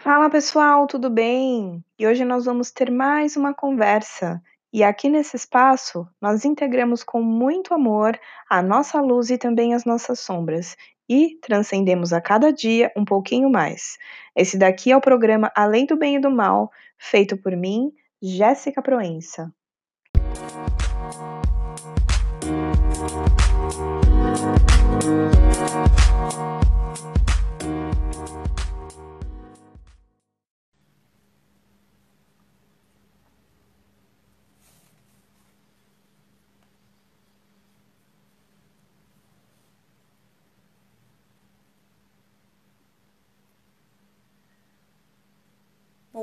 Fala pessoal, tudo bem? E hoje nós vamos ter mais uma conversa. E aqui nesse espaço, nós integramos com muito amor a nossa luz e também as nossas sombras e transcendemos a cada dia um pouquinho mais. Esse daqui é o programa Além do Bem e do Mal, feito por mim, Jéssica Proença.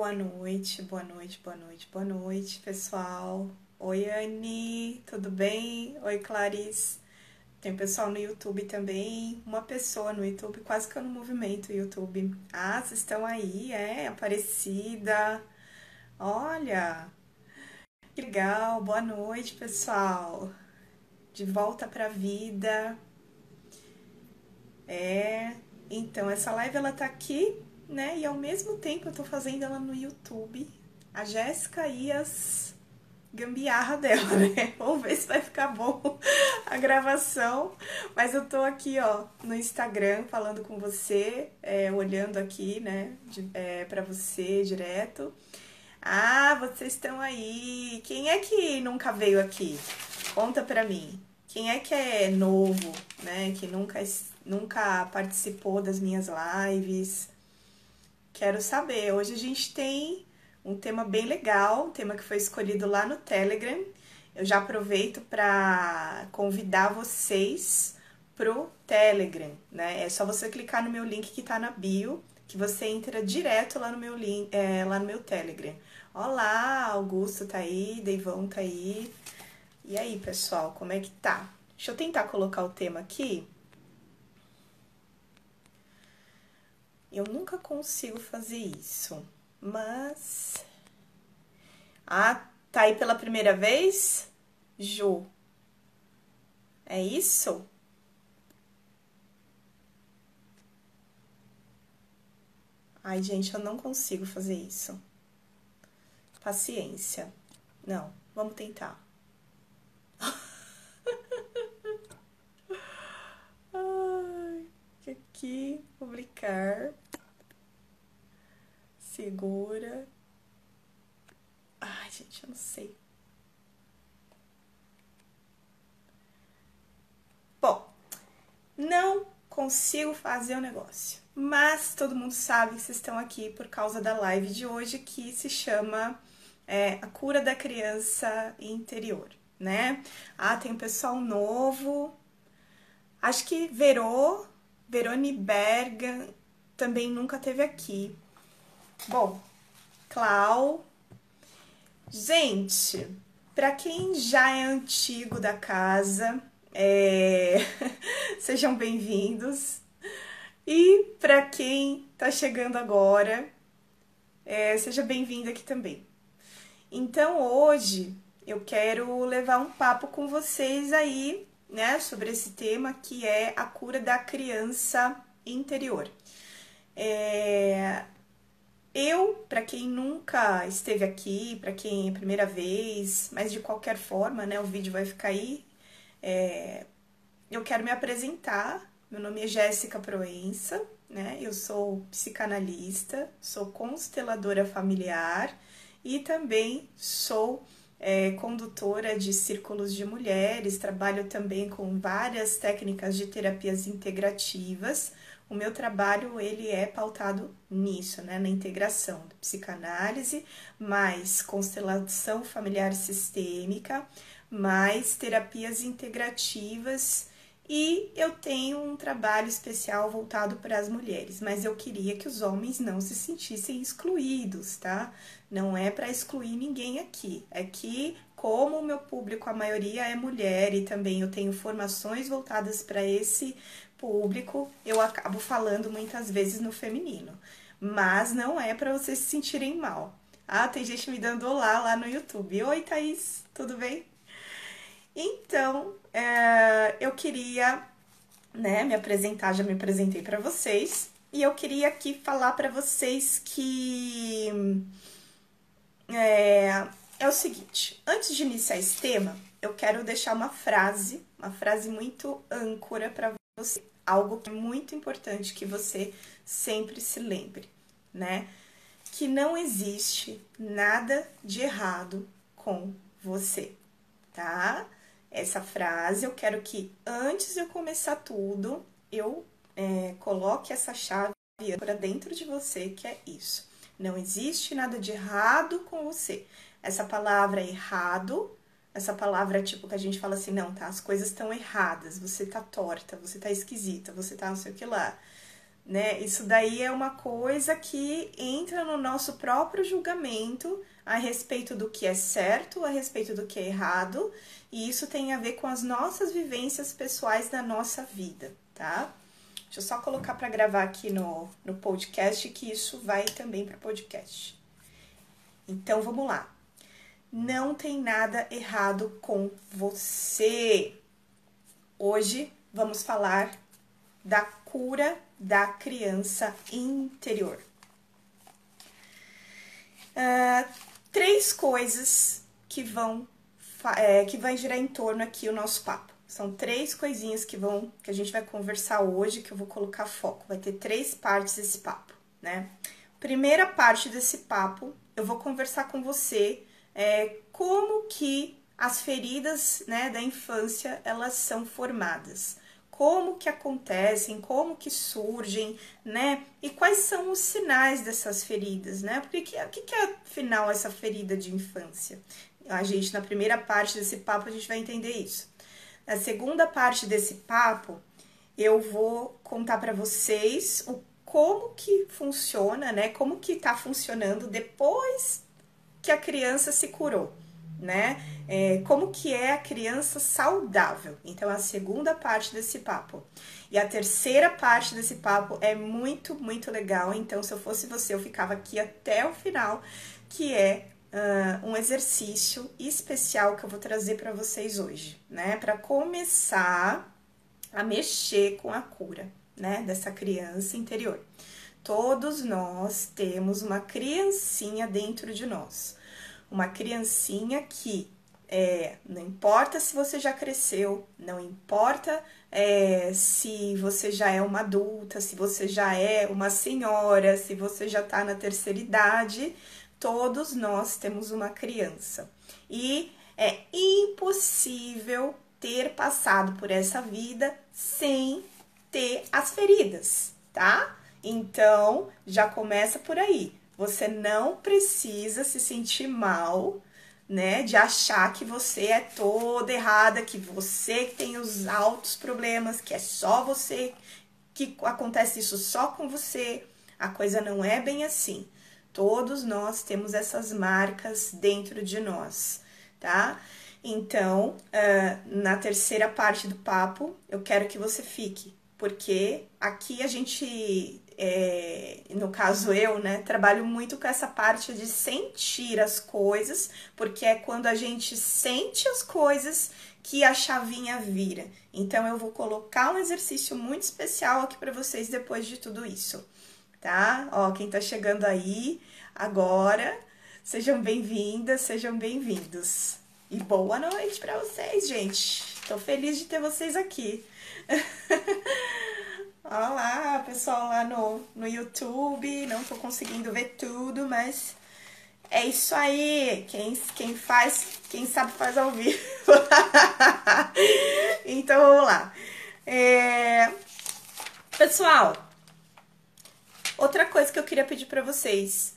Boa noite, boa noite, boa noite, boa noite, pessoal. Oi, Anne, tudo bem? Oi, Clarice. Tem pessoal no YouTube também. Uma pessoa no YouTube, quase que eu não movimento o YouTube. Ah, vocês estão aí, é? Aparecida. Olha, que legal. Boa noite, pessoal. De volta pra vida. É, então essa live ela tá aqui né? E ao mesmo tempo eu tô fazendo ela no YouTube, a Jéssica e as gambiarra dela, né? Vamos ver se vai ficar bom a gravação. Mas eu tô aqui, ó, no Instagram falando com você, é, olhando aqui, né, de, é, pra você direto. Ah, vocês estão aí. Quem é que nunca veio aqui? Conta pra mim. Quem é que é novo, né? Que nunca, nunca participou das minhas lives? Quero saber. Hoje a gente tem um tema bem legal, um tema que foi escolhido lá no Telegram. Eu já aproveito para convidar vocês pro Telegram, né? É só você clicar no meu link que tá na bio, que você entra direto lá no meu link, é, lá no meu Telegram. Olá, Augusto tá aí, Deivão tá aí. E aí, pessoal, como é que tá? Deixa eu tentar colocar o tema aqui. Eu nunca consigo fazer isso, mas. Ah, tá aí pela primeira vez? Ju. É isso? Ai, gente, eu não consigo fazer isso. Paciência. Não, vamos tentar. Ai, aqui, publicar segura. Ai, gente, eu não sei. Bom, não consigo fazer o negócio. Mas todo mundo sabe que vocês estão aqui por causa da live de hoje que se chama é, A Cura da Criança Interior, né? Ah, tem um pessoal novo. Acho que Verô, Verone Berga também nunca teve aqui. Bom, Clau. Gente, para quem já é antigo da casa, é... sejam bem-vindos. E para quem tá chegando agora, é... seja bem-vindo aqui também. Então hoje eu quero levar um papo com vocês aí, né, sobre esse tema que é a cura da criança interior. É, eu, para quem nunca esteve aqui, para quem é a primeira vez, mas de qualquer forma, né, o vídeo vai ficar aí. É, eu quero me apresentar. Meu nome é Jéssica Proença, né? Eu sou psicanalista, sou consteladora familiar e também sou é, condutora de círculos de mulheres. Trabalho também com várias técnicas de terapias integrativas o meu trabalho ele é pautado nisso, né, na integração da psicanálise, mais constelação familiar sistêmica, mais terapias integrativas e eu tenho um trabalho especial voltado para as mulheres, mas eu queria que os homens não se sentissem excluídos, tá? Não é para excluir ninguém aqui. É que, como o meu público, a maioria é mulher e também eu tenho formações voltadas para esse público, eu acabo falando muitas vezes no feminino. Mas não é para vocês se sentirem mal. Ah, tem gente me dando olá lá no YouTube. Oi, Thaís, tudo bem? Então, é, eu queria né, me apresentar, já me apresentei para vocês. e eu queria aqui falar para vocês que é, é o seguinte: antes de iniciar esse tema, eu quero deixar uma frase, uma frase muito âncora para você, algo que é muito importante que você sempre se lembre, né? Que não existe nada de errado com você, tá? Essa frase eu quero que antes de eu começar tudo, eu é, coloque essa chave para dentro de você, que é isso. Não existe nada de errado com você. Essa palavra errado, essa palavra tipo que a gente fala assim, não, tá? As coisas estão erradas, você tá torta, você tá esquisita, você tá não sei o que lá. Né? Isso daí é uma coisa que entra no nosso próprio julgamento a respeito do que é certo, a respeito do que é errado, e isso tem a ver com as nossas vivências pessoais da nossa vida, tá? Deixa eu só colocar para gravar aqui no, no podcast que isso vai também para podcast. Então vamos lá. Não tem nada errado com você. Hoje vamos falar da cura da criança interior. Uh, três coisas que vão é, que vai girar em torno aqui o nosso papo. São três coisinhas que vão que a gente vai conversar hoje, que eu vou colocar foco. Vai ter três partes desse papo, né? Primeira parte desse papo, eu vou conversar com você é, como que as feridas né, da infância elas são formadas como que acontecem, como que surgem, né? E quais são os sinais dessas feridas, né? Porque que, o que, que é afinal essa ferida de infância? A gente, na primeira parte desse papo, a gente vai entender isso. Na segunda parte desse papo, eu vou contar para vocês o como que funciona, né? Como que tá funcionando depois que a criança se curou né? É, como que é a criança saudável. Então, a segunda parte desse papo. E a terceira parte desse papo é muito, muito legal. Então, se eu fosse você, eu ficava aqui até o final, que é uh, um exercício especial que eu vou trazer para vocês hoje, né? Para começar a mexer com a cura, né? Dessa criança interior. Todos nós temos uma criancinha dentro de nós uma criancinha que é, não importa se você já cresceu, não importa é, se você já é uma adulta, se você já é uma senhora, se você já está na terceira idade, todos nós temos uma criança. E é impossível ter passado por essa vida sem ter as feridas, tá? Então já começa por aí. Você não precisa se sentir mal, né? De achar que você é toda errada, que você tem os altos problemas, que é só você, que acontece isso só com você. A coisa não é bem assim. Todos nós temos essas marcas dentro de nós, tá? Então, uh, na terceira parte do papo, eu quero que você fique, porque aqui a gente é, no caso eu, né, trabalho muito com essa parte de sentir as coisas, porque é quando a gente sente as coisas que a chavinha vira. Então eu vou colocar um exercício muito especial aqui para vocês depois de tudo isso, tá? Ó, quem tá chegando aí agora, sejam bem-vindas, sejam bem-vindos. E boa noite para vocês, gente. Tô feliz de ter vocês aqui. Olá, pessoal lá no, no YouTube. Não tô conseguindo ver tudo, mas é isso aí. Quem, quem faz, quem sabe faz ao vivo. então vamos lá. É... Pessoal, outra coisa que eu queria pedir para vocês: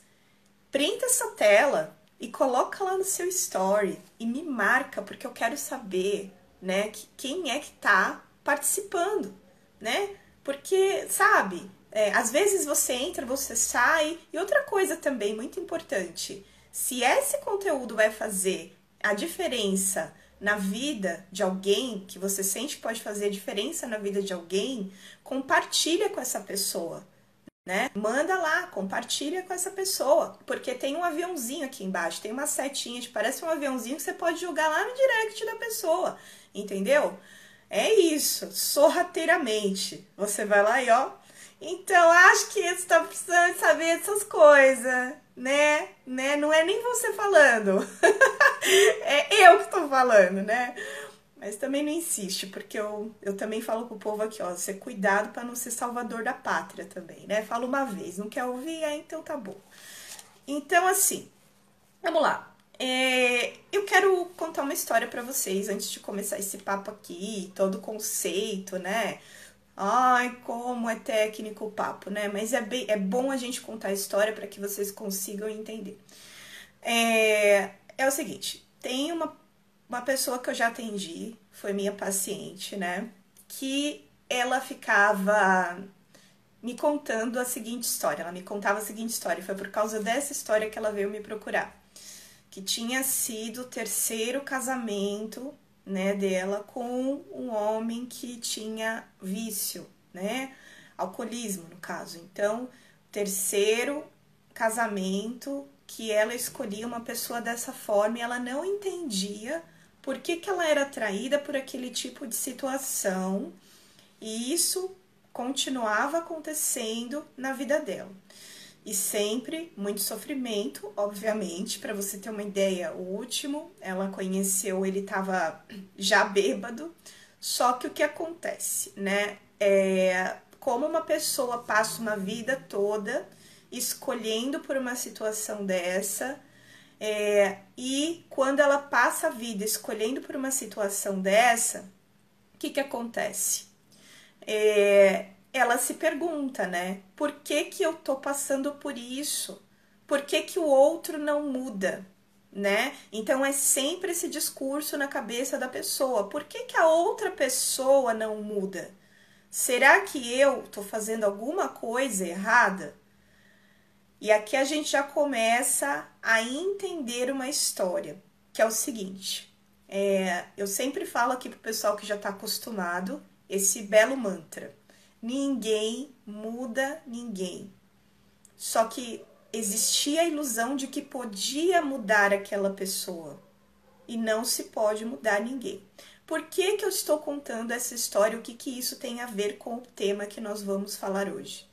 printa essa tela e coloca lá no seu story e me marca, porque eu quero saber, né, que, quem é que tá participando, né? Porque, sabe, é, às vezes você entra, você sai. E outra coisa também muito importante: se esse conteúdo vai fazer a diferença na vida de alguém, que você sente que pode fazer a diferença na vida de alguém, compartilha com essa pessoa. Né? Manda lá, compartilha com essa pessoa, porque tem um aviãozinho aqui embaixo, tem uma setinha, parece um aviãozinho que você pode jogar lá no direct da pessoa, entendeu? É isso, sorrateiramente. Você vai lá e ó, Então, acho que você está precisando saber dessas coisas, né? né? Não é nem você falando, é eu que estou falando, né? Mas também não insiste, porque eu, eu também falo pro povo aqui, ó, você cuidado para não ser salvador da pátria também, né? Fala uma vez, não quer ouvir? É, então tá bom. Então, assim, vamos lá. É, eu quero contar uma história para vocês antes de começar esse papo aqui, todo o conceito, né? Ai, como é técnico o papo, né? Mas é, bem, é bom a gente contar a história para que vocês consigam entender. É, é o seguinte: tem uma uma pessoa que eu já atendi, foi minha paciente, né? Que ela ficava me contando a seguinte história. Ela me contava a seguinte história. Foi por causa dessa história que ela veio me procurar. Que tinha sido o terceiro casamento, né, dela com um homem que tinha vício, né? Alcoolismo, no caso. Então, terceiro casamento que ela escolhia uma pessoa dessa forma e ela não entendia por que, que ela era atraída por aquele tipo de situação e isso continuava acontecendo na vida dela. E sempre muito sofrimento, obviamente, para você ter uma ideia, o último ela conheceu, ele estava já bêbado. Só que o que acontece, né? É, como uma pessoa passa uma vida toda escolhendo por uma situação dessa, é, e quando ela passa a vida escolhendo por uma situação dessa, o que, que acontece? É, ela se pergunta, né? Por que, que eu tô passando por isso? Por que, que o outro não muda? Né? Então é sempre esse discurso na cabeça da pessoa. Por que, que a outra pessoa não muda? Será que eu tô fazendo alguma coisa errada? E aqui a gente já começa a entender uma história, que é o seguinte: é, eu sempre falo aqui pro pessoal que já está acostumado esse belo mantra: ninguém muda ninguém. Só que existia a ilusão de que podia mudar aquela pessoa e não se pode mudar ninguém. Por que, que eu estou contando essa história? O que, que isso tem a ver com o tema que nós vamos falar hoje?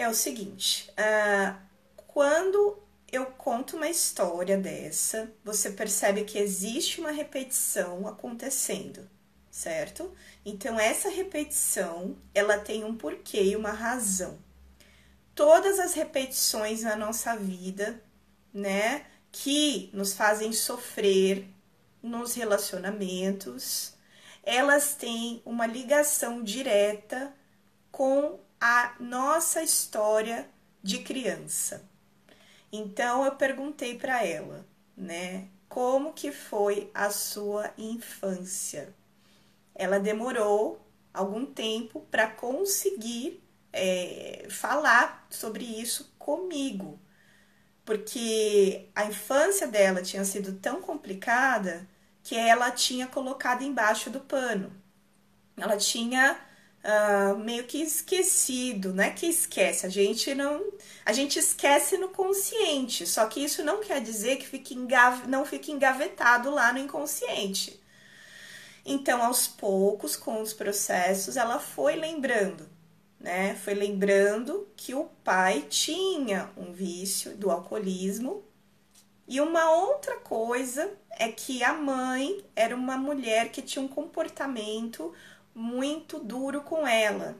é o seguinte: uh, quando eu conto uma história dessa, você percebe que existe uma repetição acontecendo, certo? Então essa repetição, ela tem um porquê e uma razão. Todas as repetições na nossa vida, né, que nos fazem sofrer nos relacionamentos, elas têm uma ligação direta com a nossa história de criança. Então eu perguntei para ela, né, como que foi a sua infância? Ela demorou algum tempo para conseguir é, falar sobre isso comigo, porque a infância dela tinha sido tão complicada que ela tinha colocado embaixo do pano. Ela tinha uh, meio que esquecido, não é que esquece, a gente não. A gente esquece no consciente, só que isso não quer dizer que fique engav não fique engavetado lá no inconsciente. Então, aos poucos, com os processos, ela foi lembrando, né? Foi lembrando que o pai tinha um vício do alcoolismo. E uma outra coisa é que a mãe era uma mulher que tinha um comportamento muito duro com ela.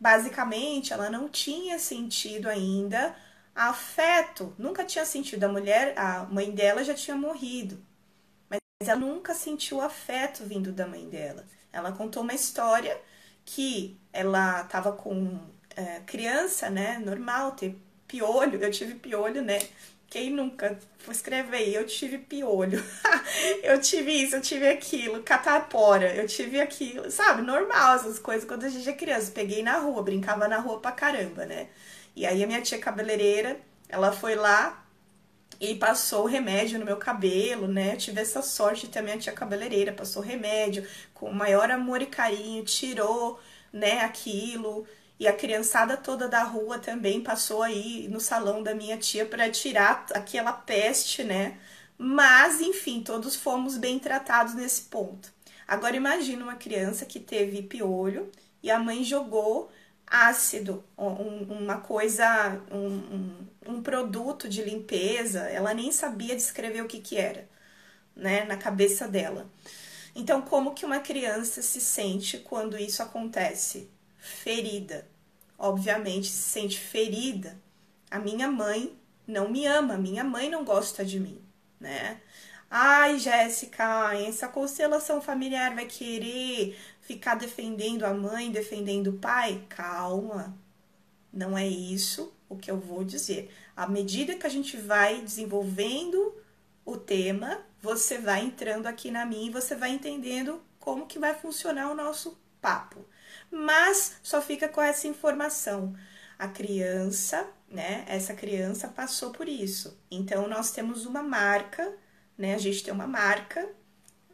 Basicamente, ela não tinha sentido ainda afeto, nunca tinha sentido. A mulher, a mãe dela já tinha morrido, mas ela nunca sentiu afeto vindo da mãe dela. Ela contou uma história que ela estava com é, criança, né? Normal ter piolho. Eu tive piolho, né? Quem nunca? Vou escrever eu tive piolho, eu tive isso, eu tive aquilo, catapora, eu tive aquilo, sabe? Normal essas coisas quando a gente é criança. Peguei na rua, brincava na rua pra caramba, né? E aí a minha tia cabeleireira, ela foi lá e passou remédio no meu cabelo, né? Eu tive essa sorte ter a tia cabeleireira, passou remédio com o maior amor e carinho, tirou, né, aquilo. E a criançada toda da rua também passou aí no salão da minha tia para tirar aquela peste, né? Mas, enfim, todos fomos bem tratados nesse ponto. Agora imagina uma criança que teve piolho e a mãe jogou ácido, um, uma coisa, um, um, um, produto de limpeza, ela nem sabia descrever o que, que era, né, na cabeça dela. Então, como que uma criança se sente quando isso acontece? Ferida. Obviamente, se sente ferida. A minha mãe não me ama, minha mãe não gosta de mim, né? Ai, Jéssica, essa constelação familiar vai querer ficar defendendo a mãe, defendendo o pai? Calma, não é isso o que eu vou dizer. À medida que a gente vai desenvolvendo o tema, você vai entrando aqui na minha e você vai entendendo como que vai funcionar o nosso papo. Mas só fica com essa informação. A criança, né? Essa criança passou por isso. Então nós temos uma marca né? A gente tem uma marca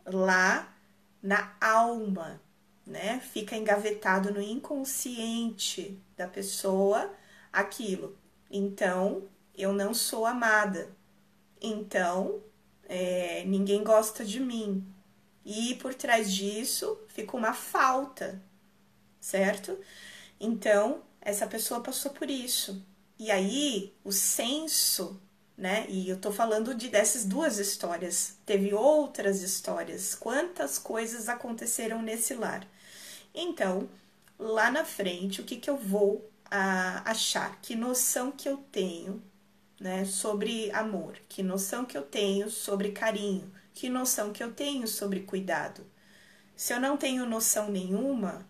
lá na alma, né? Fica engavetado no inconsciente da pessoa aquilo. Então, eu não sou amada. Então, é, ninguém gosta de mim. E por trás disso fica uma falta, certo? Então, essa pessoa passou por isso. E aí, o senso né? E eu tô falando de dessas duas histórias. Teve outras histórias. Quantas coisas aconteceram nesse lar? Então, lá na frente, o que que eu vou a, achar? Que noção que eu tenho, né, sobre amor? Que noção que eu tenho sobre carinho? Que noção que eu tenho sobre cuidado? Se eu não tenho noção nenhuma,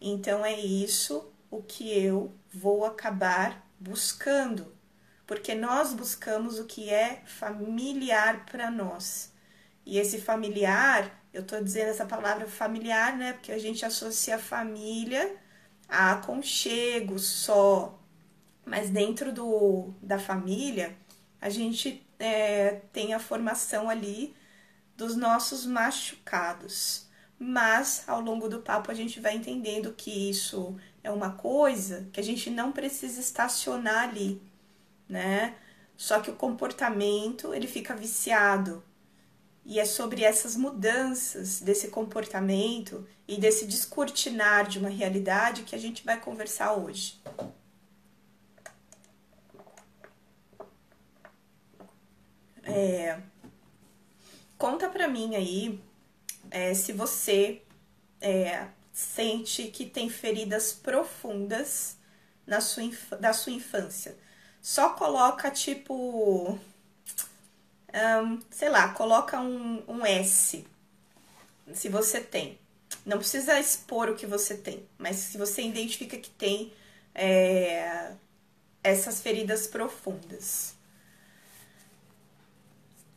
então é isso o que eu vou acabar buscando porque nós buscamos o que é familiar para nós. E esse familiar, eu estou dizendo essa palavra familiar, né? Porque a gente associa família a aconchego só. Mas dentro do, da família, a gente é, tem a formação ali dos nossos machucados. Mas ao longo do papo a gente vai entendendo que isso é uma coisa que a gente não precisa estacionar ali né? Só que o comportamento, ele fica viciado. E é sobre essas mudanças desse comportamento e desse descortinar de uma realidade que a gente vai conversar hoje. É, conta pra mim aí é, se você é, sente que tem feridas profundas na sua, da sua infância só coloca tipo. Um, sei lá, coloca um, um S. Se você tem. Não precisa expor o que você tem, mas se você identifica que tem é, essas feridas profundas.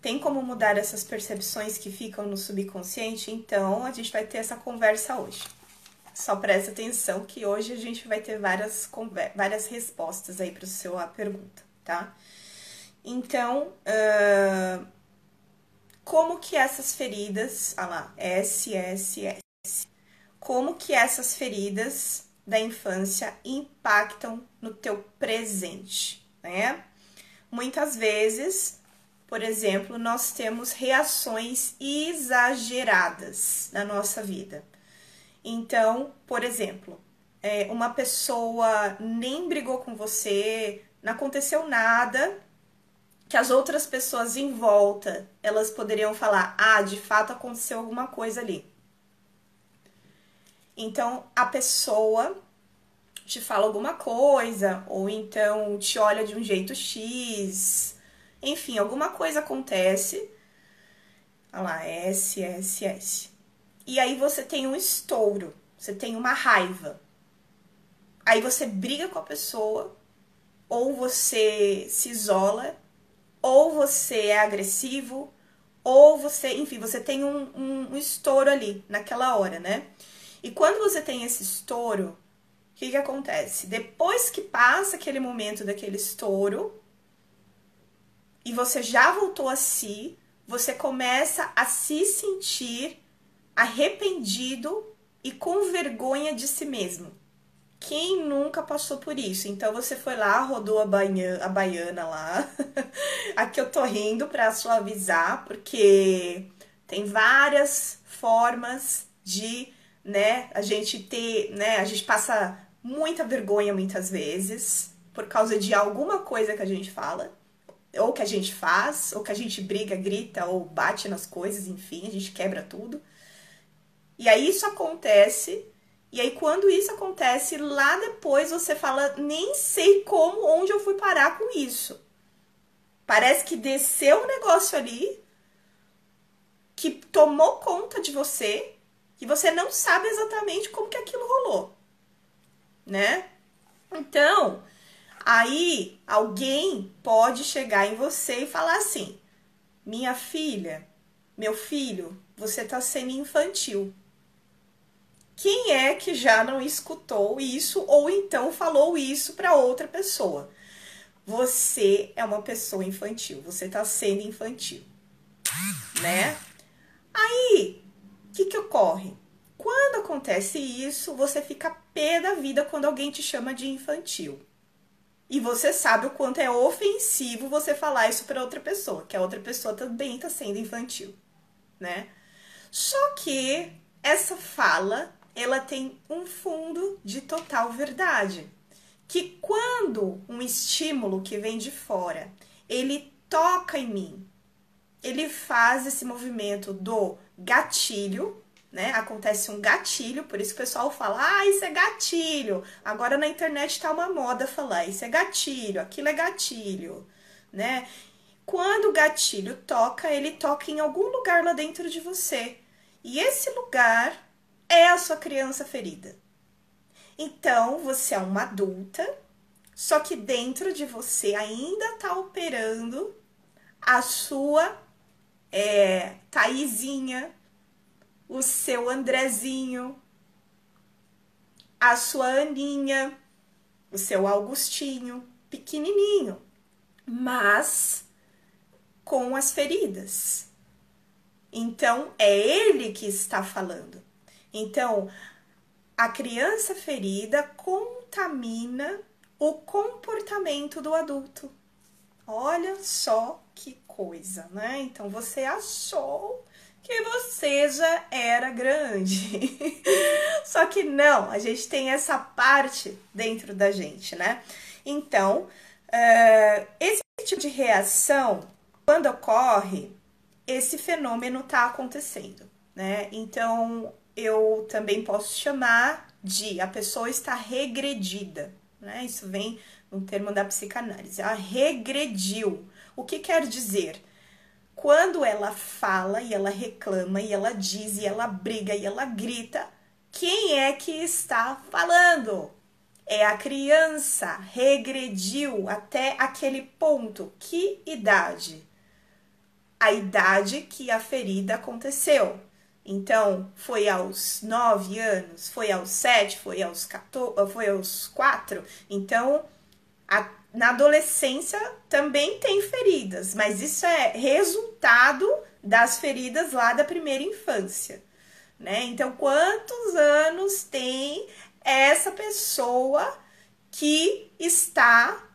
Tem como mudar essas percepções que ficam no subconsciente? Então, a gente vai ter essa conversa hoje. Só presta atenção que hoje a gente vai ter várias, várias respostas aí para a sua pergunta, tá? Então, uh, como que essas feridas, ah lá, SSS, como que essas feridas da infância impactam no teu presente, né? Muitas vezes, por exemplo, nós temos reações exageradas na nossa vida. Então, por exemplo, é, uma pessoa nem brigou com você, não aconteceu nada, que as outras pessoas em volta elas poderiam falar: ah, de fato aconteceu alguma coisa ali. Então a pessoa te fala alguma coisa, ou então te olha de um jeito X, enfim, alguma coisa acontece. Olha lá, S, S, S. E aí você tem um estouro, você tem uma raiva. Aí você briga com a pessoa, ou você se isola, ou você é agressivo, ou você, enfim, você tem um, um, um estouro ali naquela hora, né? E quando você tem esse estouro, o que, que acontece? Depois que passa aquele momento daquele estouro, e você já voltou a si, você começa a se sentir arrependido e com vergonha de si mesmo. Quem nunca passou por isso? Então você foi lá, rodou a, baiana, a baiana lá. Aqui eu tô rindo para suavizar, porque tem várias formas de, né, a gente ter, né, a gente passa muita vergonha muitas vezes, por causa de alguma coisa que a gente fala, ou que a gente faz, ou que a gente briga, grita, ou bate nas coisas, enfim, a gente quebra tudo. E aí isso acontece, e aí quando isso acontece, lá depois você fala, nem sei como, onde eu fui parar com isso. Parece que desceu um negócio ali que tomou conta de você e você não sabe exatamente como que aquilo rolou, né? Então, aí alguém pode chegar em você e falar assim: "Minha filha, meu filho, você tá sendo infantil". Quem é que já não escutou isso ou então falou isso para outra pessoa? Você é uma pessoa infantil, você tá sendo infantil, né? Aí, o que que ocorre? Quando acontece isso, você fica pé da vida quando alguém te chama de infantil. E você sabe o quanto é ofensivo você falar isso para outra pessoa, que a outra pessoa também tá sendo infantil, né? Só que essa fala, ela tem um fundo de total verdade que quando um estímulo que vem de fora, ele toca em mim, ele faz esse movimento do gatilho, né? Acontece um gatilho, por isso o pessoal fala: "Ah, isso é gatilho". Agora na internet tá uma moda falar: "Isso é gatilho, aquilo é gatilho", né? Quando o gatilho toca, ele toca em algum lugar lá dentro de você. E esse lugar é a sua criança ferida. Então, você é uma adulta, só que dentro de você ainda está operando a sua é, Taizinha, o seu Andrezinho, a sua Aninha, o seu Augustinho, pequenininho, mas com as feridas. Então, é ele que está falando. Então, a criança ferida contamina o comportamento do adulto. Olha só que coisa, né? Então você achou que você já era grande. Só que não, a gente tem essa parte dentro da gente, né? Então, uh, esse tipo de reação, quando ocorre, esse fenômeno está acontecendo, né? Então, eu também posso chamar de a pessoa está regredida, né? Isso vem no termo da psicanálise. Ela regrediu. O que quer dizer? Quando ela fala e ela reclama e ela diz e ela briga e ela grita, quem é que está falando? É a criança, regrediu até aquele ponto. Que idade? A idade que a ferida aconteceu. Então, foi aos 9 anos, foi aos 7, foi aos 14, foi aos 4. Então, a, na adolescência também tem feridas, mas isso é resultado das feridas lá da primeira infância, né? Então, quantos anos tem essa pessoa que está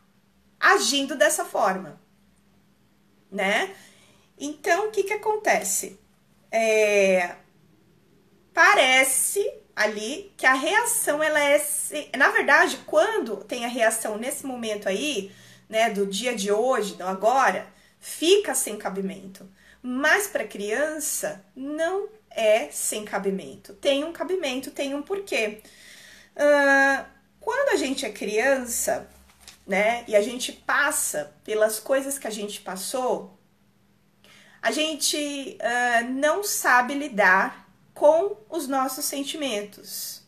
agindo dessa forma, né? Então, o que que acontece? É, parece ali que a reação ela é na verdade quando tem a reação nesse momento aí né do dia de hoje do agora fica sem cabimento. Mas para criança não é sem cabimento. Tem um cabimento tem um porquê. Uh, quando a gente é criança né e a gente passa pelas coisas que a gente passou a gente uh, não sabe lidar com os nossos sentimentos.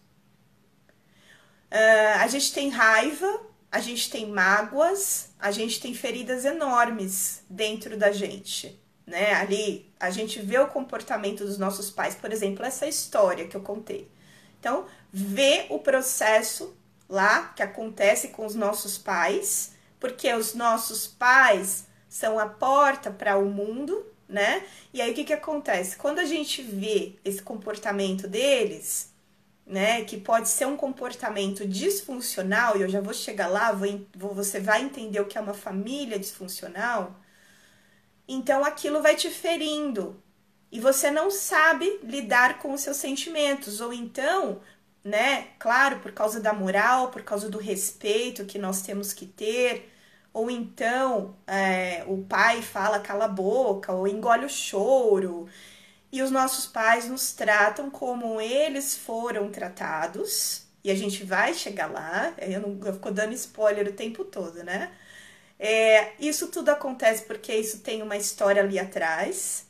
Uh, a gente tem raiva, a gente tem mágoas, a gente tem feridas enormes dentro da gente, né? Ali a gente vê o comportamento dos nossos pais, por exemplo, essa história que eu contei. Então, vê o processo lá que acontece com os nossos pais, porque os nossos pais são a porta para o mundo, né? E aí o que, que acontece? Quando a gente vê esse comportamento deles, né, que pode ser um comportamento disfuncional, e eu já vou chegar lá, vou, você vai entender o que é uma família disfuncional, então aquilo vai te ferindo e você não sabe lidar com os seus sentimentos, ou então né? Claro, por causa da moral, por causa do respeito que nós temos que ter. Ou então é, o pai fala cala a boca, ou engole o choro. E os nossos pais nos tratam como eles foram tratados. E a gente vai chegar lá. Eu não eu fico dando spoiler o tempo todo, né? É, isso tudo acontece porque isso tem uma história ali atrás.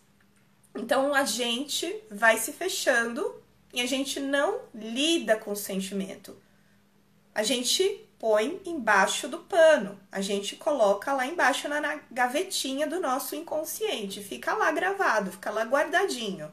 Então a gente vai se fechando e a gente não lida com o sentimento. A gente põe embaixo do pano, a gente coloca lá embaixo na, na gavetinha do nosso inconsciente, fica lá gravado, fica lá guardadinho.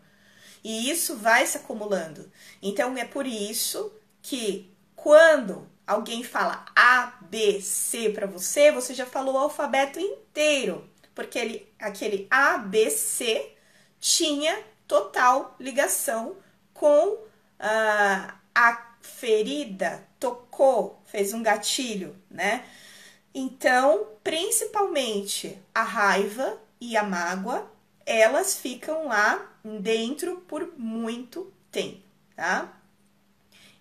E isso vai se acumulando. Então é por isso que quando alguém fala A, B, C para você, você já falou o alfabeto inteiro, porque ele, aquele A, B, C tinha total ligação com uh, a ferida, tocou, fez um gatilho, né? Então, principalmente a raiva e a mágoa, elas ficam lá dentro por muito tempo, tá?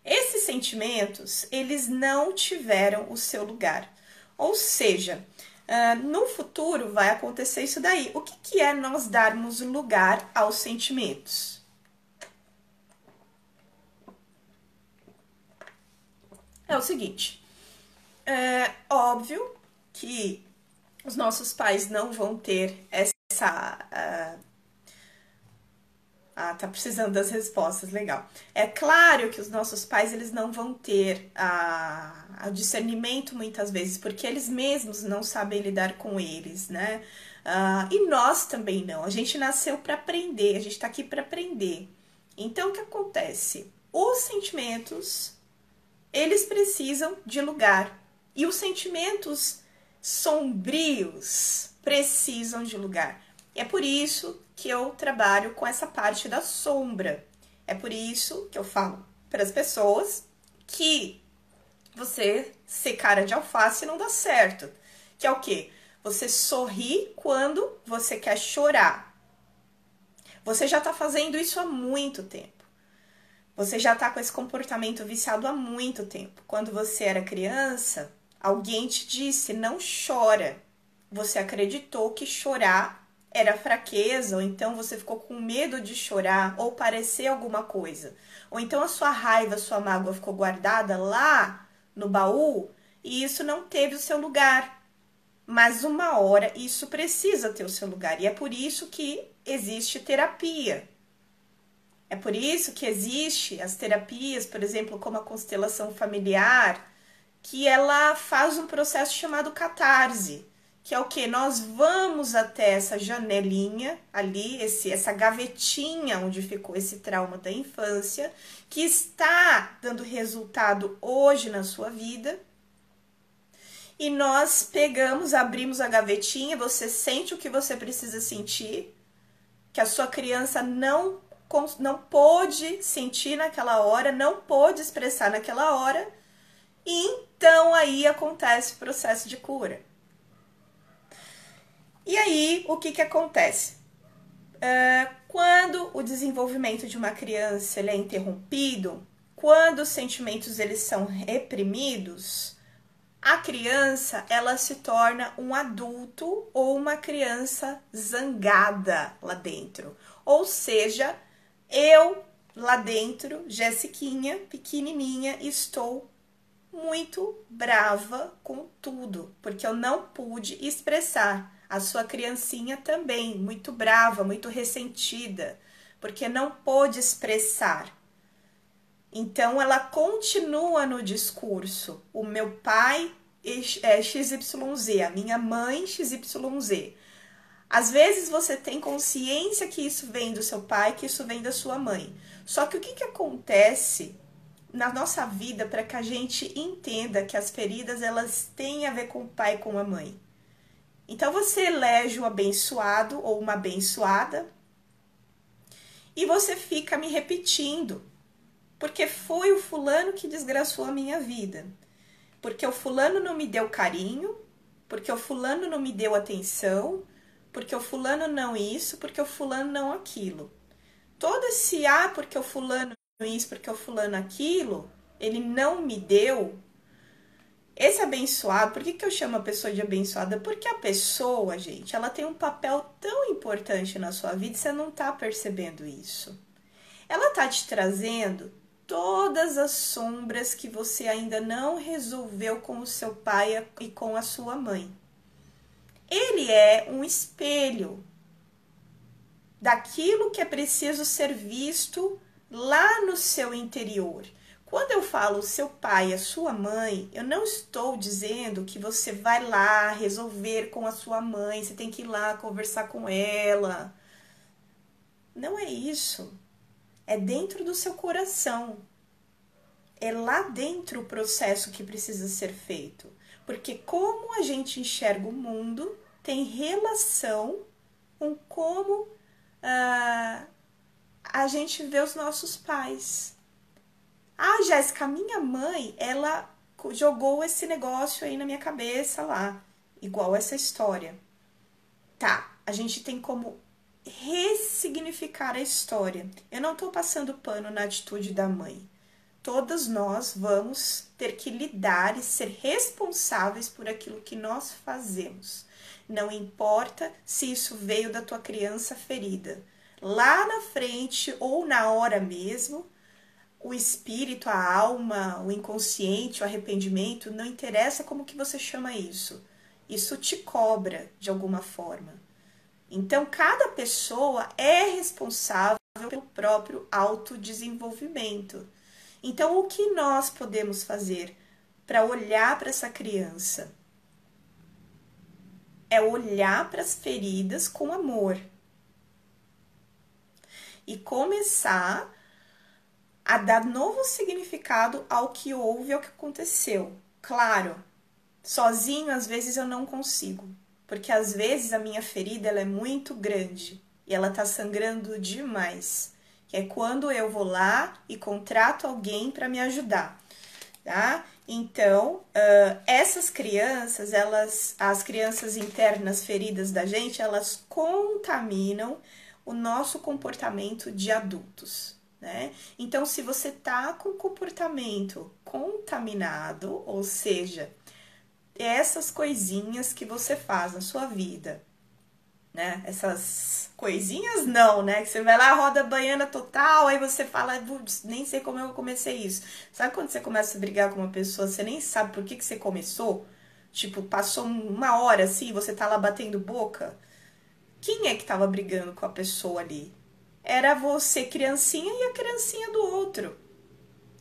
Esses sentimentos, eles não tiveram o seu lugar. Ou seja, uh, no futuro vai acontecer isso daí. O que, que é nós darmos lugar aos sentimentos? É o seguinte, é óbvio que os nossos pais não vão ter essa uh, ah, tá precisando das respostas, legal. É claro que os nossos pais eles não vão ter a discernimento muitas vezes, porque eles mesmos não sabem lidar com eles, né? Ah, e nós também não. A gente nasceu para aprender, a gente está aqui para aprender. Então, o que acontece? Os sentimentos, eles precisam de lugar. E os sentimentos sombrios precisam de lugar. É por isso que eu trabalho com essa parte da sombra. É por isso que eu falo para as pessoas que você ser cara de alface não dá certo. Que é o quê? Você sorri quando você quer chorar. Você já está fazendo isso há muito tempo. Você já está com esse comportamento viciado há muito tempo. Quando você era criança, alguém te disse não chora. Você acreditou que chorar era fraqueza, ou então você ficou com medo de chorar ou parecer alguma coisa. Ou então a sua raiva, a sua mágoa ficou guardada lá no baú e isso não teve o seu lugar. Mas uma hora isso precisa ter o seu lugar e é por isso que existe terapia. É por isso que existe as terapias, por exemplo, como a constelação familiar, que ela faz um processo chamado catarse que é o que nós vamos até essa janelinha ali, esse essa gavetinha onde ficou esse trauma da infância, que está dando resultado hoje na sua vida. E nós pegamos, abrimos a gavetinha, você sente o que você precisa sentir, que a sua criança não não pôde sentir naquela hora, não pôde expressar naquela hora, e então aí acontece o processo de cura. E aí, o que, que acontece? Uh, quando o desenvolvimento de uma criança é interrompido, quando os sentimentos eles são reprimidos, a criança ela se torna um adulto ou uma criança zangada lá dentro. Ou seja, eu lá dentro, Jessiquinha, pequenininha, estou muito brava com tudo, porque eu não pude expressar a sua criancinha também, muito brava, muito ressentida, porque não pôde expressar. Então ela continua no discurso. O meu pai é XYZ, a minha mãe XYZ. Às vezes você tem consciência que isso vem do seu pai, que isso vem da sua mãe. Só que o que, que acontece na nossa vida para que a gente entenda que as feridas elas têm a ver com o pai e com a mãe? Então você elege um abençoado ou uma abençoada e você fica me repetindo, porque foi o fulano que desgraçou a minha vida. Porque o fulano não me deu carinho, porque o fulano não me deu atenção, porque o fulano não isso, porque o fulano não aquilo. Todo esse ah, porque o fulano isso porque o fulano aquilo, ele não me deu. Esse abençoado, por que, que eu chamo a pessoa de abençoada? Porque a pessoa, gente, ela tem um papel tão importante na sua vida você não tá percebendo isso. Ela tá te trazendo todas as sombras que você ainda não resolveu com o seu pai e com a sua mãe. Ele é um espelho daquilo que é preciso ser visto lá no seu interior. Quando eu falo seu pai, a sua mãe, eu não estou dizendo que você vai lá resolver com a sua mãe, você tem que ir lá conversar com ela. Não é isso. É dentro do seu coração. É lá dentro o processo que precisa ser feito. Porque como a gente enxerga o mundo tem relação com como uh, a gente vê os nossos pais. Ah, Jéssica, minha mãe, ela jogou esse negócio aí na minha cabeça lá, igual essa história. Tá, a gente tem como ressignificar a história. Eu não tô passando pano na atitude da mãe todas nós vamos ter que lidar e ser responsáveis por aquilo que nós fazemos. Não importa se isso veio da tua criança ferida. Lá na frente ou na hora mesmo, o espírito, a alma, o inconsciente, o arrependimento, não interessa como que você chama isso. Isso te cobra de alguma forma. Então, cada pessoa é responsável pelo próprio autodesenvolvimento. Então, o que nós podemos fazer para olhar para essa criança? É olhar para as feridas com amor e começar a dar novo significado ao que houve, ao que aconteceu. Claro, sozinho às vezes eu não consigo, porque às vezes a minha ferida ela é muito grande e ela tá sangrando demais que é quando eu vou lá e contrato alguém para me ajudar, tá? Então, uh, essas crianças, elas, as crianças internas feridas da gente, elas contaminam o nosso comportamento de adultos, né? Então, se você tá com comportamento contaminado, ou seja, essas coisinhas que você faz na sua vida, né? Essas coisinhas não, né? Que você vai lá, roda banhana total, aí você fala, nem sei como eu comecei isso. Sabe quando você começa a brigar com uma pessoa, você nem sabe por que, que você começou? Tipo, passou uma hora assim, você tá lá batendo boca. Quem é que tava brigando com a pessoa ali? Era você, criancinha, e a criancinha do outro.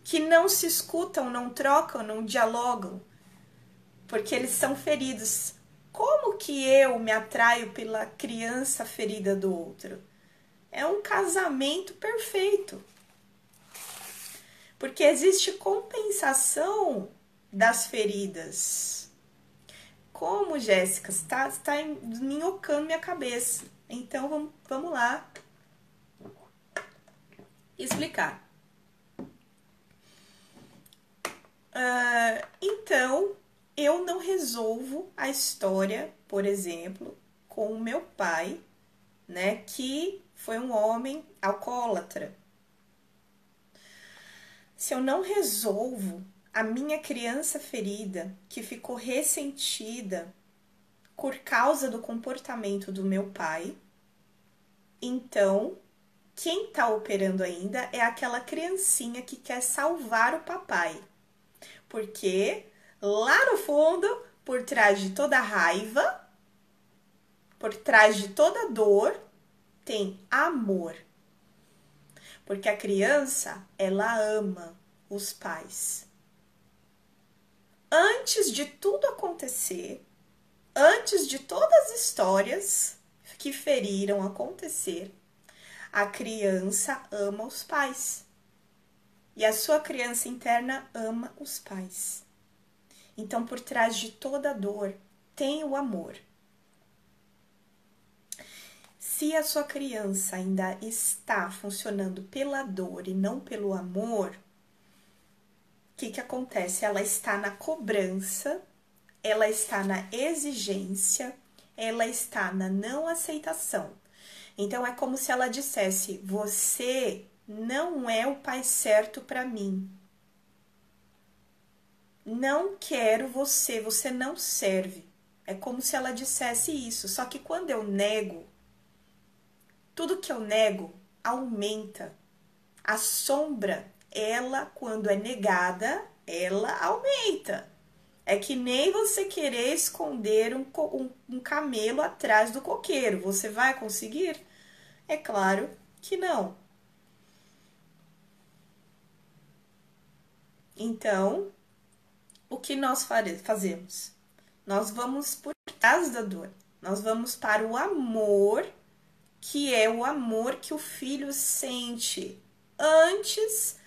Que não se escutam, não trocam, não dialogam. Porque eles são feridos como que eu me atraio pela criança ferida do outro? É um casamento perfeito. Porque existe compensação das feridas. Como, Jéssica? Está, está minhocando minha cabeça. Então, vamos, vamos lá explicar. Uh, então, eu não resolvo a história, por exemplo, com o meu pai, né, que foi um homem alcoólatra. Se eu não resolvo a minha criança ferida, que ficou ressentida por causa do comportamento do meu pai, então quem está operando ainda é aquela criancinha que quer salvar o papai. Porque lá no fundo, por trás de toda raiva, por trás de toda dor, tem amor. Porque a criança, ela ama os pais. Antes de tudo acontecer, antes de todas as histórias que feriram acontecer, a criança ama os pais. E a sua criança interna ama os pais. Então, por trás de toda dor, tem o amor. Se a sua criança ainda está funcionando pela dor e não pelo amor, o que, que acontece? Ela está na cobrança, ela está na exigência, ela está na não aceitação. Então é como se ela dissesse: Você não é o pai certo para mim. Não quero você, você não serve. É como se ela dissesse isso. Só que quando eu nego, tudo que eu nego aumenta. A sombra, ela, quando é negada, ela aumenta. É que nem você querer esconder um, um, um camelo atrás do coqueiro. Você vai conseguir? É claro que não. Então, o que nós fazemos? Nós vamos por trás da dor. Nós vamos para o amor, que é o amor que o filho sente antes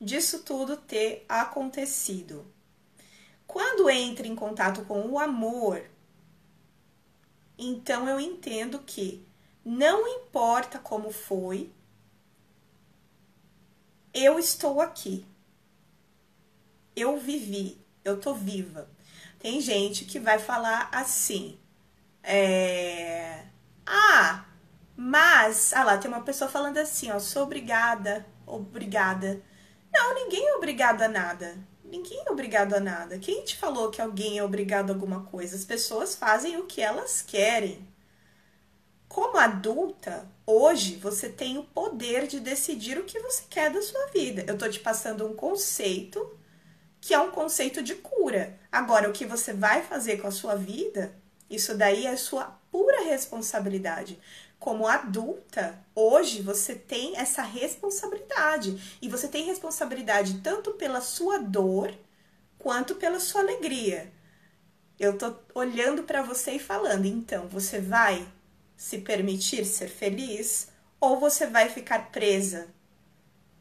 disso tudo ter acontecido. Quando entra em contato com o amor, então eu entendo que não importa como foi, eu estou aqui. Eu vivi, eu tô viva. Tem gente que vai falar assim, é... ah, mas, ah lá, tem uma pessoa falando assim, ó, sou obrigada, obrigada. Não, ninguém é obrigado a nada. Ninguém é obrigado a nada. Quem te falou que alguém é obrigado a alguma coisa? As pessoas fazem o que elas querem. Como adulta, hoje você tem o poder de decidir o que você quer da sua vida. Eu tô te passando um conceito que é um conceito de cura. Agora, o que você vai fazer com a sua vida, isso daí é sua pura responsabilidade. Como adulta, hoje você tem essa responsabilidade. E você tem responsabilidade tanto pela sua dor quanto pela sua alegria. Eu tô olhando para você e falando, então, você vai se permitir ser feliz ou você vai ficar presa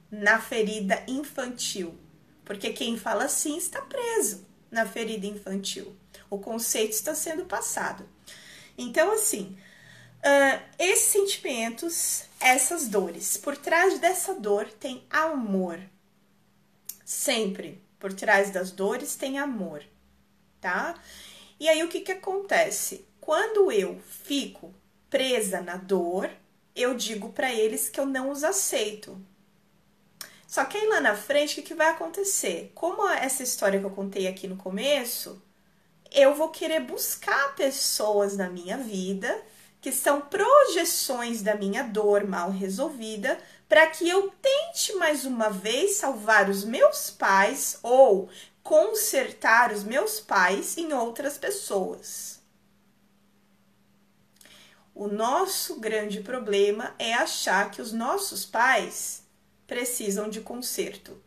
na ferida infantil? Porque quem fala assim está preso na ferida infantil. O conceito está sendo passado. Então, assim, uh, esses sentimentos, essas dores, por trás dessa dor tem amor. Sempre por trás das dores tem amor, tá? E aí o que que acontece? Quando eu fico presa na dor, eu digo para eles que eu não os aceito, só que aí lá na frente, o que, vai acontecer? Como essa história que eu contei aqui no começo, eu vou querer buscar pessoas na minha vida que são projeções da minha dor mal resolvida, para que eu tente mais uma vez salvar os meus pais ou consertar os meus pais em outras pessoas. O nosso grande problema é achar que os nossos pais precisam de conserto.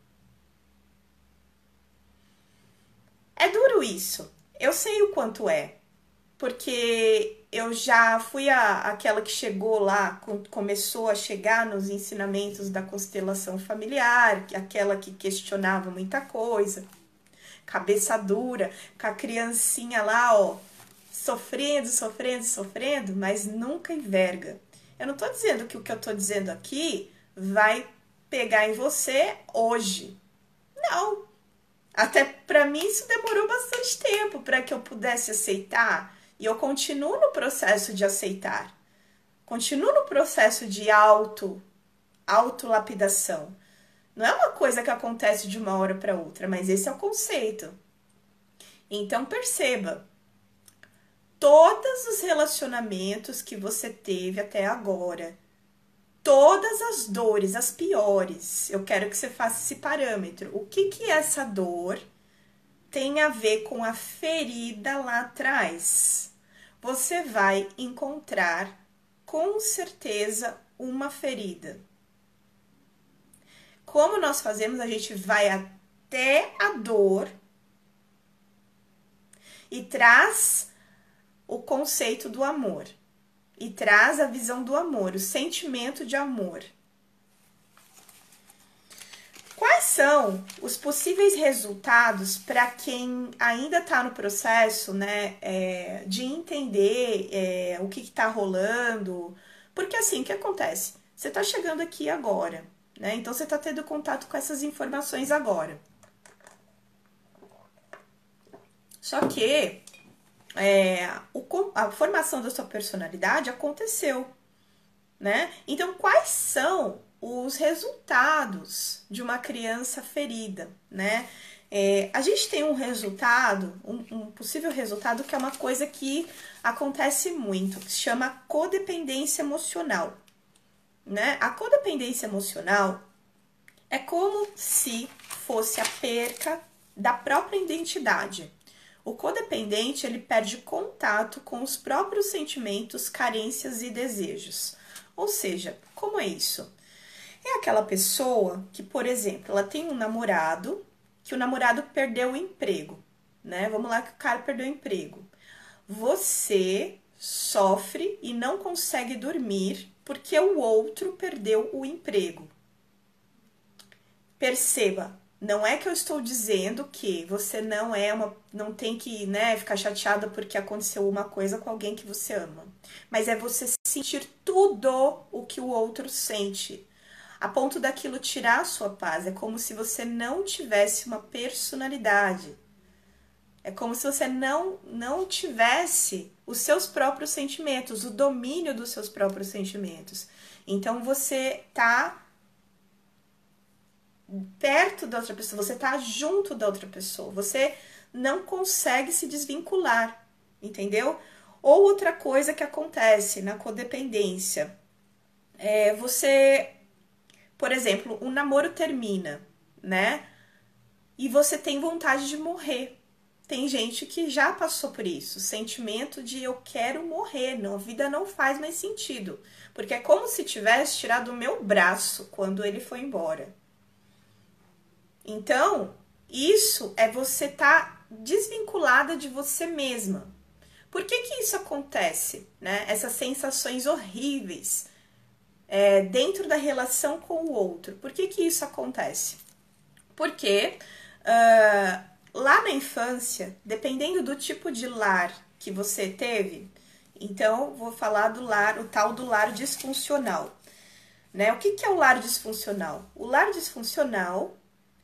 É duro isso. Eu sei o quanto é. Porque eu já fui a, aquela que chegou lá, começou a chegar nos ensinamentos da constelação familiar, aquela que questionava muita coisa, cabeça dura, com a criancinha lá, ó, sofrendo, sofrendo, sofrendo, mas nunca enverga. Eu não tô dizendo que o que eu tô dizendo aqui vai pegar em você hoje. Não. Até para mim isso demorou bastante tempo para que eu pudesse aceitar. E eu continuo no processo de aceitar. Continuo no processo de auto autolapidação. Não é uma coisa que acontece de uma hora para outra, mas esse é o conceito. Então perceba, todos os relacionamentos que você teve até agora, todas as dores, as piores. Eu quero que você faça esse parâmetro. O que que essa dor tem a ver com a ferida lá atrás? Você vai encontrar com certeza uma ferida. Como nós fazemos? A gente vai até a dor e traz o conceito do amor e traz a visão do amor, o sentimento de amor. Quais são os possíveis resultados para quem ainda está no processo né, é, de entender é, o que está rolando? Porque assim, o que acontece? Você está chegando aqui agora, né? Então você está tendo contato com essas informações agora. Só que é, o, a formação da sua personalidade aconteceu, né? Então, quais são os resultados de uma criança ferida, né? É, a gente tem um resultado, um, um, possível resultado, que é uma coisa que acontece muito, que se chama codependência emocional. Né? A codependência emocional é como se fosse a perca da própria identidade. O codependente ele perde contato com os próprios sentimentos, carências e desejos. Ou seja, como é isso? É aquela pessoa que, por exemplo, ela tem um namorado que o namorado perdeu o emprego, né? Vamos lá que o cara perdeu o emprego. Você sofre e não consegue dormir porque o outro perdeu o emprego. Perceba, não é que eu estou dizendo que você não é uma, não tem que, né, ficar chateada porque aconteceu uma coisa com alguém que você ama, mas é você sentir tudo o que o outro sente a ponto daquilo tirar a sua paz. É como se você não tivesse uma personalidade. É como se você não, não tivesse os seus próprios sentimentos, o domínio dos seus próprios sentimentos. Então você tá perto da outra pessoa, você tá junto da outra pessoa, você não consegue se desvincular, entendeu? Ou outra coisa que acontece na codependência, é você por exemplo, um namoro termina, né? E você tem vontade de morrer. Tem gente que já passou por isso, sentimento de eu quero morrer, não, a vida não faz mais sentido, porque é como se tivesse tirado o meu braço quando ele foi embora. Então, isso é você estar tá desvinculada de você mesma. Por que que isso acontece, né? Essas sensações horríveis é, dentro da relação com o outro. Por que, que isso acontece? Porque uh, lá na infância, dependendo do tipo de lar que você teve, então vou falar do lar, o tal do lar disfuncional. Né? O que, que é o lar disfuncional? O lar disfuncional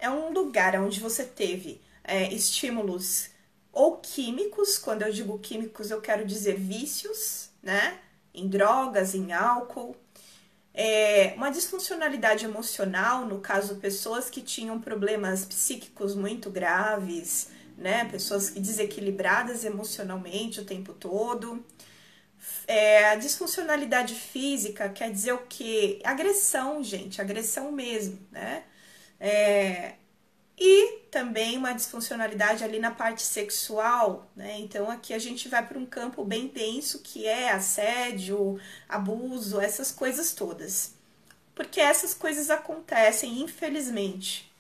é um lugar onde você teve é, estímulos ou químicos, quando eu digo químicos, eu quero dizer vícios, né? Em drogas, em álcool, é, uma disfuncionalidade emocional, no caso, pessoas que tinham problemas psíquicos muito graves, né? Pessoas desequilibradas emocionalmente o tempo todo. É, a disfuncionalidade física quer dizer o quê? Agressão, gente, agressão mesmo, né? É, e também uma disfuncionalidade ali na parte sexual, né? Então aqui a gente vai para um campo bem denso que é assédio, abuso, essas coisas todas. Porque essas coisas acontecem, infelizmente.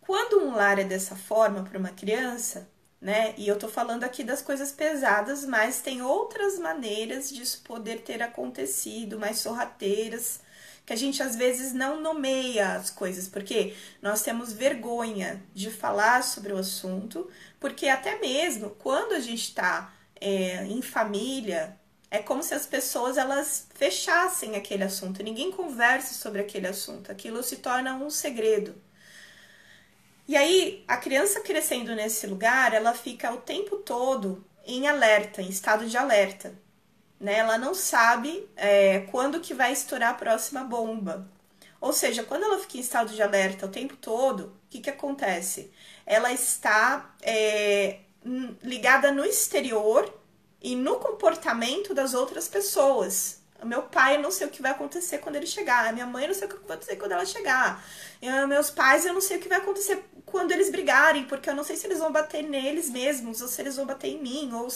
Quando um lar é dessa forma para uma criança, né? E eu tô falando aqui das coisas pesadas, mas tem outras maneiras disso poder ter acontecido, mais sorrateiras, que a gente às vezes não nomeia as coisas, porque nós temos vergonha de falar sobre o assunto, porque até mesmo quando a gente está é, em família, é como se as pessoas elas fechassem aquele assunto, ninguém conversa sobre aquele assunto, aquilo se torna um segredo. E aí, a criança crescendo nesse lugar, ela fica o tempo todo em alerta, em estado de alerta né? Ela não sabe é, quando que vai estourar a próxima bomba. Ou seja, quando ela fica em estado de alerta o tempo todo, o que, que acontece? Ela está é, ligada no exterior e no comportamento das outras pessoas. Meu pai, eu não sei o que vai acontecer quando ele chegar. Minha mãe, eu não sei o que vai acontecer quando ela chegar. Eu, meus pais, eu não sei o que vai acontecer quando eles brigarem, porque eu não sei se eles vão bater neles mesmos ou se eles vão bater em mim. Ou,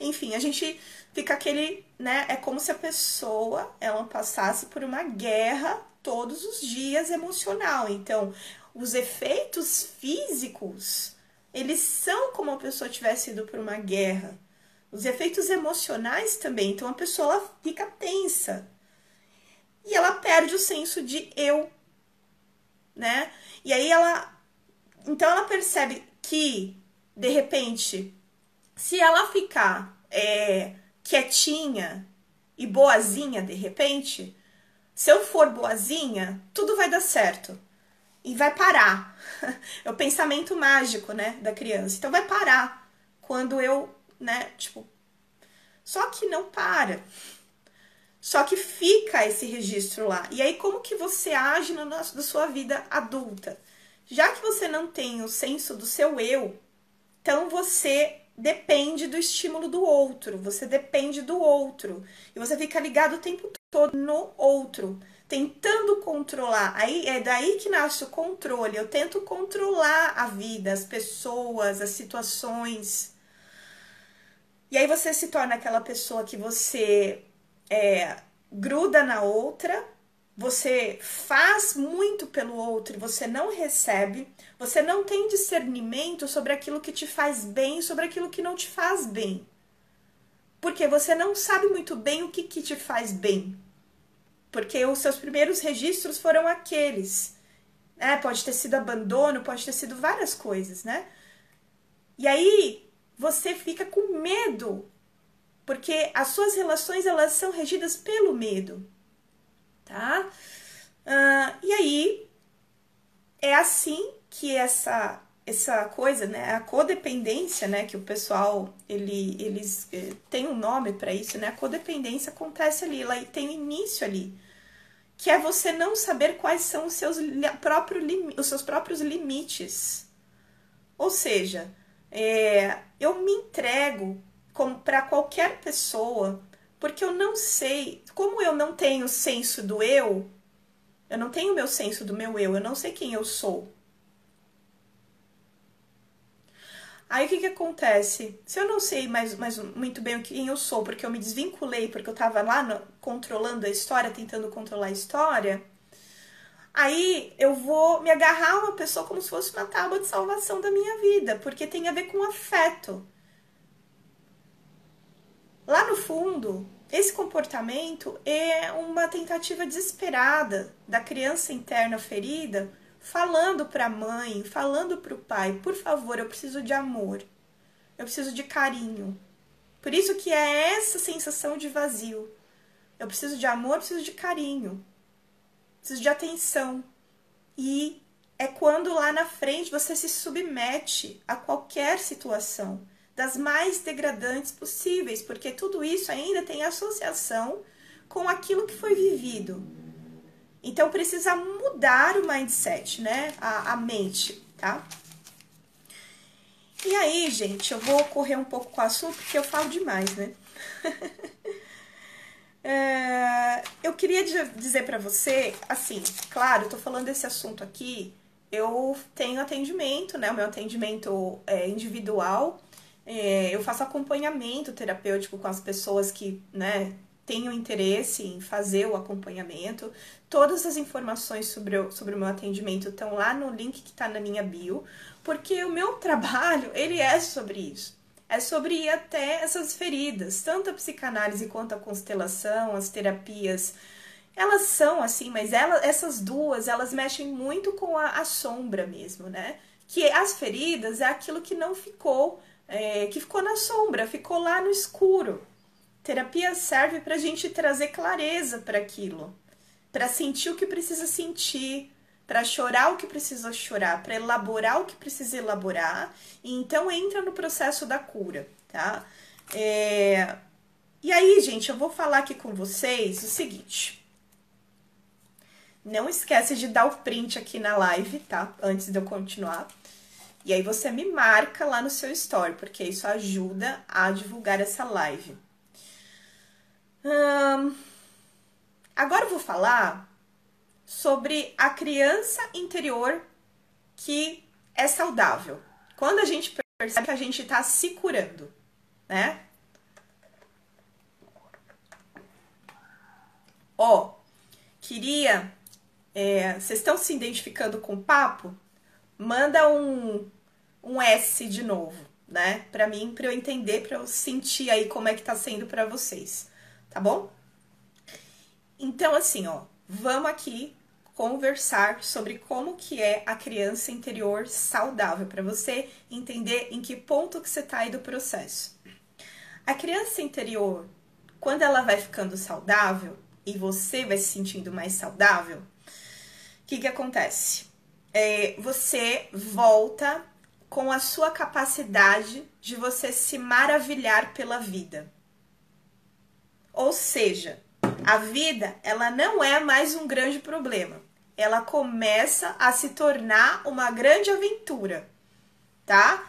enfim, a gente fica aquele, né? É como se a pessoa ela passasse por uma guerra todos os dias emocional. Então, os efeitos físicos, eles são como a pessoa tivesse ido por uma guerra. Os efeitos emocionais também. Então, a pessoa fica tensa. E ela perde o senso de eu, né? E aí ela então ela percebe que de repente, se ela ficar é, quietinha e boazinha de repente, se eu for boazinha, tudo vai dar certo. E vai parar. É o pensamento mágico, né, da criança. Então vai parar quando eu, né, tipo. Só que não para. Só que fica esse registro lá. E aí, como que você age na, na sua vida adulta? Já que você não tem o senso do seu eu, então você depende do estímulo do outro, você depende do outro. E você fica ligado o tempo todo no outro, tentando controlar. Aí é daí que nasce o controle. Eu tento controlar a vida, as pessoas, as situações. E aí você se torna aquela pessoa que você é, gruda na outra, você faz muito pelo outro e você não recebe, você não tem discernimento sobre aquilo que te faz bem, sobre aquilo que não te faz bem. Porque você não sabe muito bem o que, que te faz bem. Porque os seus primeiros registros foram aqueles. Né? Pode ter sido abandono, pode ter sido várias coisas, né? E aí você fica com medo porque as suas relações elas são regidas pelo medo, tá? Uh, e aí é assim que essa essa coisa, né, a codependência, né, que o pessoal ele eles eh, tem um nome para isso, né? A codependência acontece ali, ela tem início ali, que é você não saber quais são os seus próprios os seus próprios limites. Ou seja, é, eu me entrego para qualquer pessoa, porque eu não sei, como eu não tenho senso do eu, eu não tenho meu senso do meu eu, eu não sei quem eu sou. Aí o que, que acontece? Se eu não sei mais, mais muito bem quem eu sou, porque eu me desvinculei, porque eu tava lá no, controlando a história, tentando controlar a história, aí eu vou me agarrar a uma pessoa como se fosse uma tábua de salvação da minha vida, porque tem a ver com afeto. Lá no fundo, esse comportamento é uma tentativa desesperada da criança interna ferida falando para a mãe, falando para o pai: por favor, eu preciso de amor, eu preciso de carinho. Por isso que é essa sensação de vazio. Eu preciso de amor, preciso de carinho, preciso de atenção. E é quando lá na frente você se submete a qualquer situação das mais degradantes possíveis, porque tudo isso ainda tem associação com aquilo que foi vivido. Então precisa mudar o mindset, né? A, a mente, tá? E aí, gente, eu vou correr um pouco com o assunto porque eu falo demais, né? é, eu queria dizer para você, assim, claro, tô falando desse assunto aqui, eu tenho atendimento, né? O meu atendimento é individual é, eu faço acompanhamento terapêutico com as pessoas que, né, tenham interesse em fazer o acompanhamento. Todas as informações sobre o, sobre o meu atendimento estão lá no link que está na minha bio, porque o meu trabalho, ele é sobre isso. É sobre ir até essas feridas, tanto a psicanálise quanto a constelação, as terapias, elas são assim, mas ela, essas duas, elas mexem muito com a, a sombra mesmo, né? Que as feridas é aquilo que não ficou é, que ficou na sombra, ficou lá no escuro. Terapia serve para a gente trazer clareza para aquilo, para sentir o que precisa sentir, para chorar o que precisa chorar, para elaborar o que precisa elaborar, e então entra no processo da cura, tá? É... E aí, gente, eu vou falar aqui com vocês o seguinte. Não esquece de dar o print aqui na live, tá? Antes de eu continuar. E aí você me marca lá no seu story, porque isso ajuda a divulgar essa live. Hum, agora eu vou falar sobre a criança interior que é saudável. Quando a gente percebe que a gente está se curando, né? Ó, queria. É, vocês estão se identificando com o papo? Manda um um S de novo, né? Para mim, para eu entender, para eu sentir aí como é que tá sendo para vocês, tá bom? Então assim, ó, vamos aqui conversar sobre como que é a criança interior saudável para você entender em que ponto que você tá aí do processo. A criança interior, quando ela vai ficando saudável e você vai se sentindo mais saudável, o que que acontece? É, você volta com a sua capacidade de você se maravilhar pela vida. Ou seja, a vida, ela não é mais um grande problema. Ela começa a se tornar uma grande aventura, tá?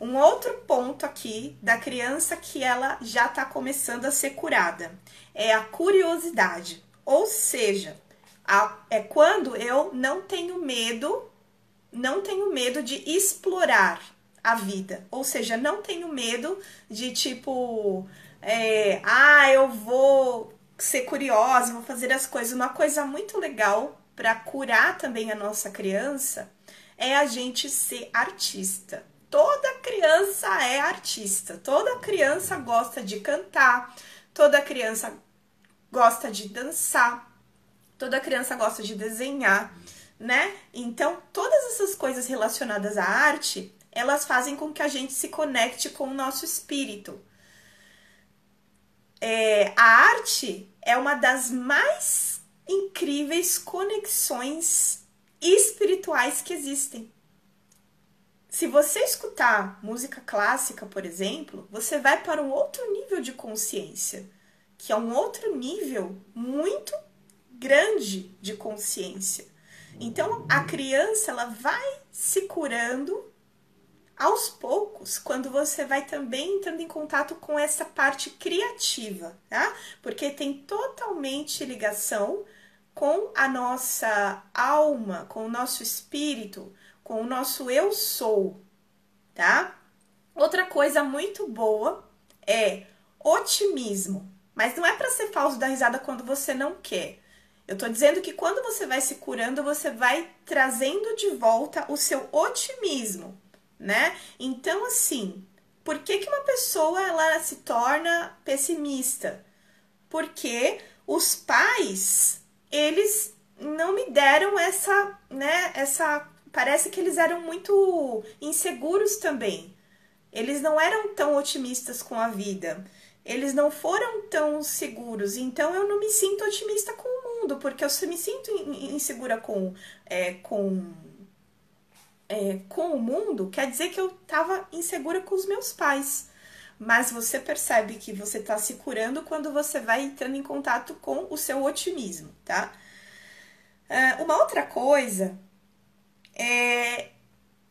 Um outro ponto aqui da criança que ela já está começando a ser curada é a curiosidade. Ou seja, a, é quando eu não tenho medo, não tenho medo de explorar a vida. Ou seja, não tenho medo de tipo, é, ah, eu vou ser curiosa, vou fazer as coisas. Uma coisa muito legal para curar também a nossa criança é a gente ser artista. Toda criança é artista, toda criança gosta de cantar, toda criança gosta de dançar, toda criança gosta de desenhar, né? Então, todas essas coisas relacionadas à arte, elas fazem com que a gente se conecte com o nosso espírito. É, a arte é uma das mais incríveis conexões espirituais que existem. Se você escutar música clássica, por exemplo, você vai para um outro nível de consciência, que é um outro nível muito grande de consciência. Então, a criança ela vai se curando aos poucos, quando você vai também entrando em contato com essa parte criativa, tá? Porque tem totalmente ligação com a nossa alma, com o nosso espírito, com o nosso eu sou, tá? Outra coisa muito boa é otimismo, mas não é para ser falso da risada quando você não quer. Eu tô dizendo que quando você vai se curando, você vai trazendo de volta o seu otimismo, né? Então, assim, por que, que uma pessoa ela se torna pessimista? Porque os pais, eles não me deram essa, né, essa parece que eles eram muito inseguros também. Eles não eram tão otimistas com a vida. Eles não foram tão seguros. Então eu não me sinto otimista com o mundo, porque eu me sinto insegura com, é, com, é, com o mundo. Quer dizer que eu estava insegura com os meus pais. Mas você percebe que você está se curando quando você vai entrando em contato com o seu otimismo, tá? Uh, uma outra coisa é,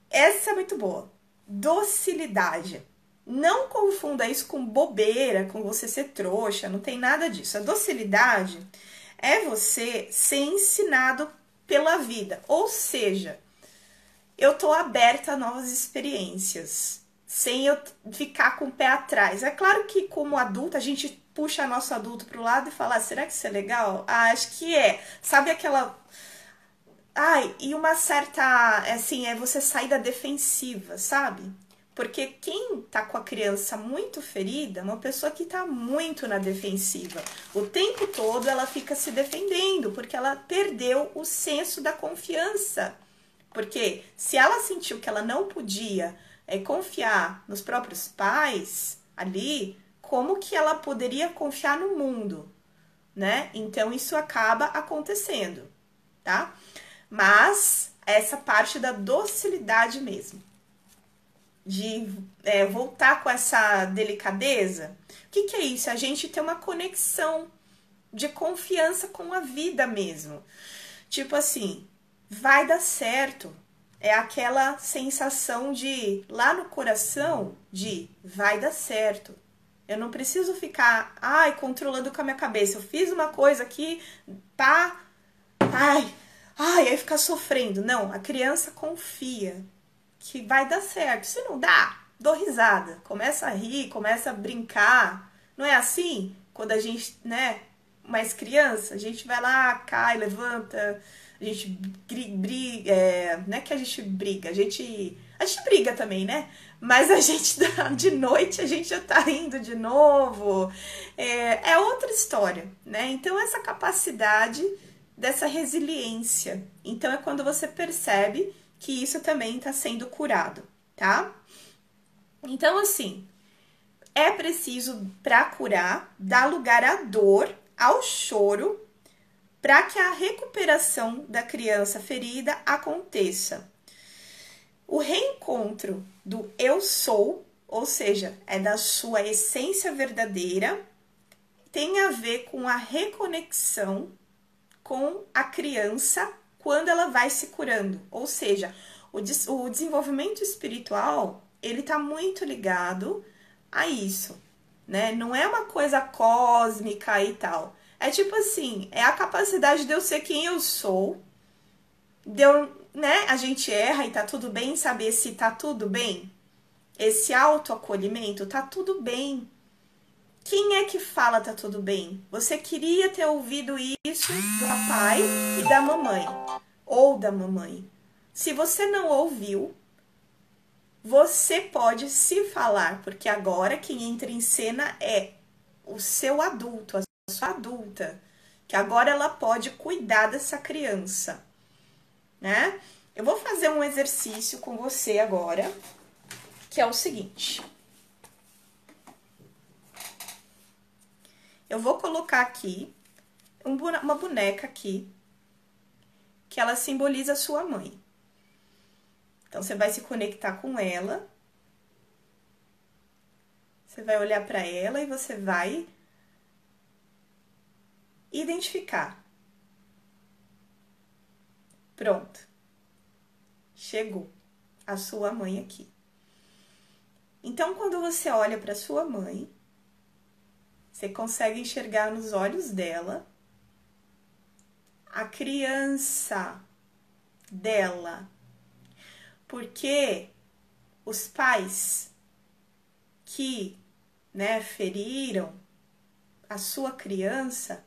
essa é muito boa. Docilidade. Não confunda isso com bobeira, com você ser trouxa, não tem nada disso. A docilidade é você ser ensinado pela vida. Ou seja, eu tô aberta a novas experiências, sem eu ficar com o pé atrás. É claro que como adulta a gente puxa nosso adulto pro lado e fala: ah, será que isso é legal? Ah, acho que é. Sabe aquela Ai, e uma certa, assim, é você sair da defensiva, sabe? Porque quem tá com a criança muito ferida é uma pessoa que tá muito na defensiva. O tempo todo ela fica se defendendo, porque ela perdeu o senso da confiança. Porque se ela sentiu que ela não podia é, confiar nos próprios pais ali, como que ela poderia confiar no mundo, né? Então isso acaba acontecendo, tá? mas essa parte da docilidade mesmo, de é, voltar com essa delicadeza. O que, que é isso? A gente ter uma conexão de confiança com a vida mesmo. Tipo assim, vai dar certo. É aquela sensação de lá no coração de vai dar certo. Eu não preciso ficar, ai, controlando com a minha cabeça. Eu fiz uma coisa aqui, tá? Ai, ai, aí ficar sofrendo. Não, a criança confia que vai dar certo. Se não dá, dou risada. Começa a rir, começa a brincar. Não é assim? Quando a gente, né, mais criança, a gente vai lá, cai, levanta, a gente briga, é, não é que a gente briga, a gente, a gente briga também, né? Mas a gente, de noite, a gente já tá rindo de novo. É, é outra história, né? Então, essa capacidade dessa resiliência. Então é quando você percebe que isso também está sendo curado, tá? Então, assim, é preciso, para curar, dar lugar à dor, ao choro, para que a recuperação da criança ferida aconteça. O reencontro do eu sou, ou seja, é da sua essência verdadeira, tem a ver com a reconexão com a criança quando ela vai se curando. Ou seja, o, des o desenvolvimento espiritual, ele tá muito ligado a isso, né? Não é uma coisa cósmica e tal. É tipo assim, é a capacidade de eu ser quem eu sou, de eu, né? A gente erra e tá tudo bem, saber se tá tudo bem. Esse autoacolhimento, tá tudo bem. Quem é que fala tá tudo bem? Você queria ter ouvido isso do papai e da mamãe, ou da mamãe. Se você não ouviu, você pode se falar, porque agora quem entra em cena é o seu adulto, a adulta, que agora ela pode cuidar dessa criança, né? Eu vou fazer um exercício com você agora, que é o seguinte. Eu vou colocar aqui uma boneca aqui, que ela simboliza sua mãe. Então, você vai se conectar com ela. Você vai olhar para ela e você vai identificar. Pronto. Chegou a sua mãe aqui. Então, quando você olha para sua mãe, você consegue enxergar nos olhos dela a criança dela. Porque os pais que, né, feriram a sua criança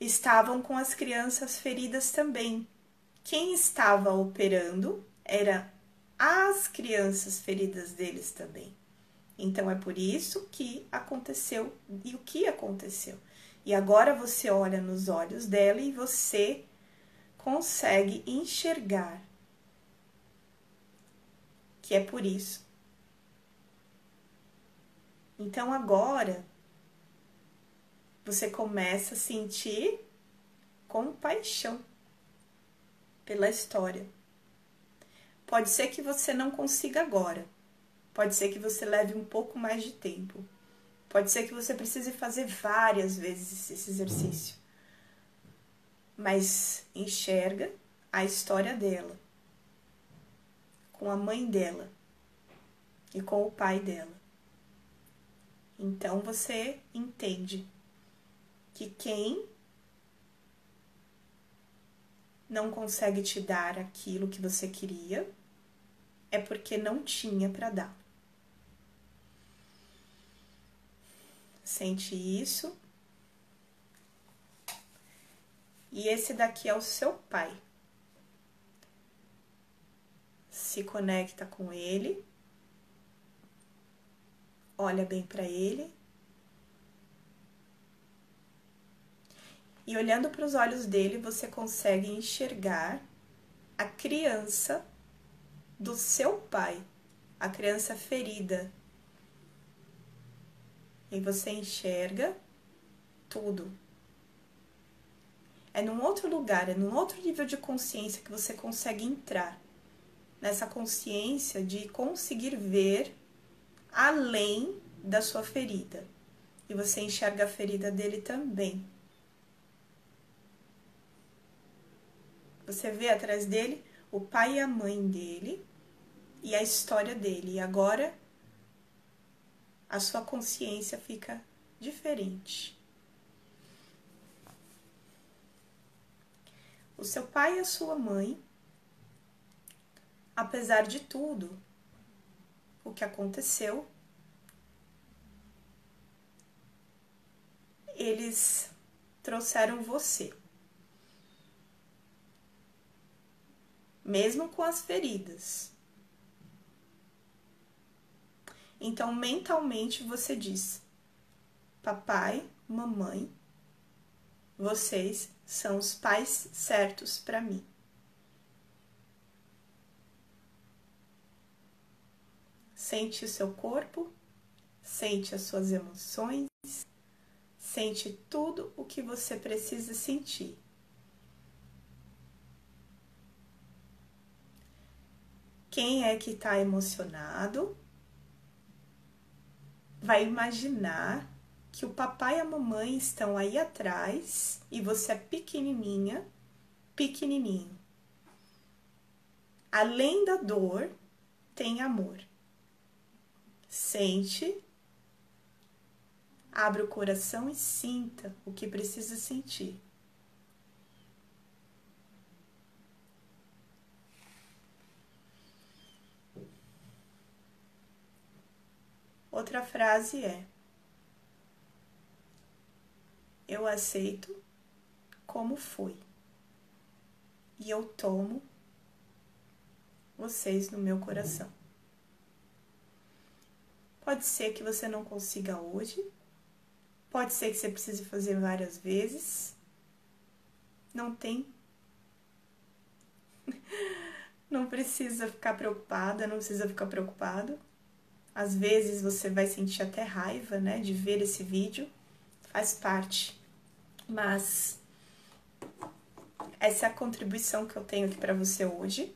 estavam com as crianças feridas também. Quem estava operando era as crianças feridas deles também. Então é por isso que aconteceu e o que aconteceu. E agora você olha nos olhos dela e você consegue enxergar que é por isso. Então agora você começa a sentir compaixão pela história. Pode ser que você não consiga agora Pode ser que você leve um pouco mais de tempo. Pode ser que você precise fazer várias vezes esse exercício. Mas enxerga a história dela, com a mãe dela e com o pai dela. Então você entende que quem não consegue te dar aquilo que você queria é porque não tinha para dar. Sente isso. E esse daqui é o seu pai. Se conecta com ele. Olha bem para ele. E olhando para os olhos dele, você consegue enxergar a criança do seu pai, a criança ferida, e você enxerga tudo. É num outro lugar, é num outro nível de consciência que você consegue entrar. Nessa consciência de conseguir ver além da sua ferida. E você enxerga a ferida dele também. Você vê atrás dele o pai e a mãe dele e a história dele. E agora a sua consciência fica diferente. O seu pai e a sua mãe, apesar de tudo o que aconteceu, eles trouxeram você. Mesmo com as feridas. Então, mentalmente você diz: Papai, mamãe, vocês são os pais certos para mim. Sente o seu corpo, sente as suas emoções, sente tudo o que você precisa sentir. Quem é que está emocionado? vai imaginar que o papai e a mamãe estão aí atrás e você é pequenininha, pequenininho. Além da dor, tem amor. Sente, abre o coração e sinta o que precisa sentir. Outra frase é: Eu aceito como foi e eu tomo vocês no meu coração. Pode ser que você não consiga hoje, pode ser que você precise fazer várias vezes. Não tem. Não precisa ficar preocupada, não precisa ficar preocupado. Às vezes você vai sentir até raiva, né, de ver esse vídeo. Faz parte. Mas essa é a contribuição que eu tenho aqui para você hoje.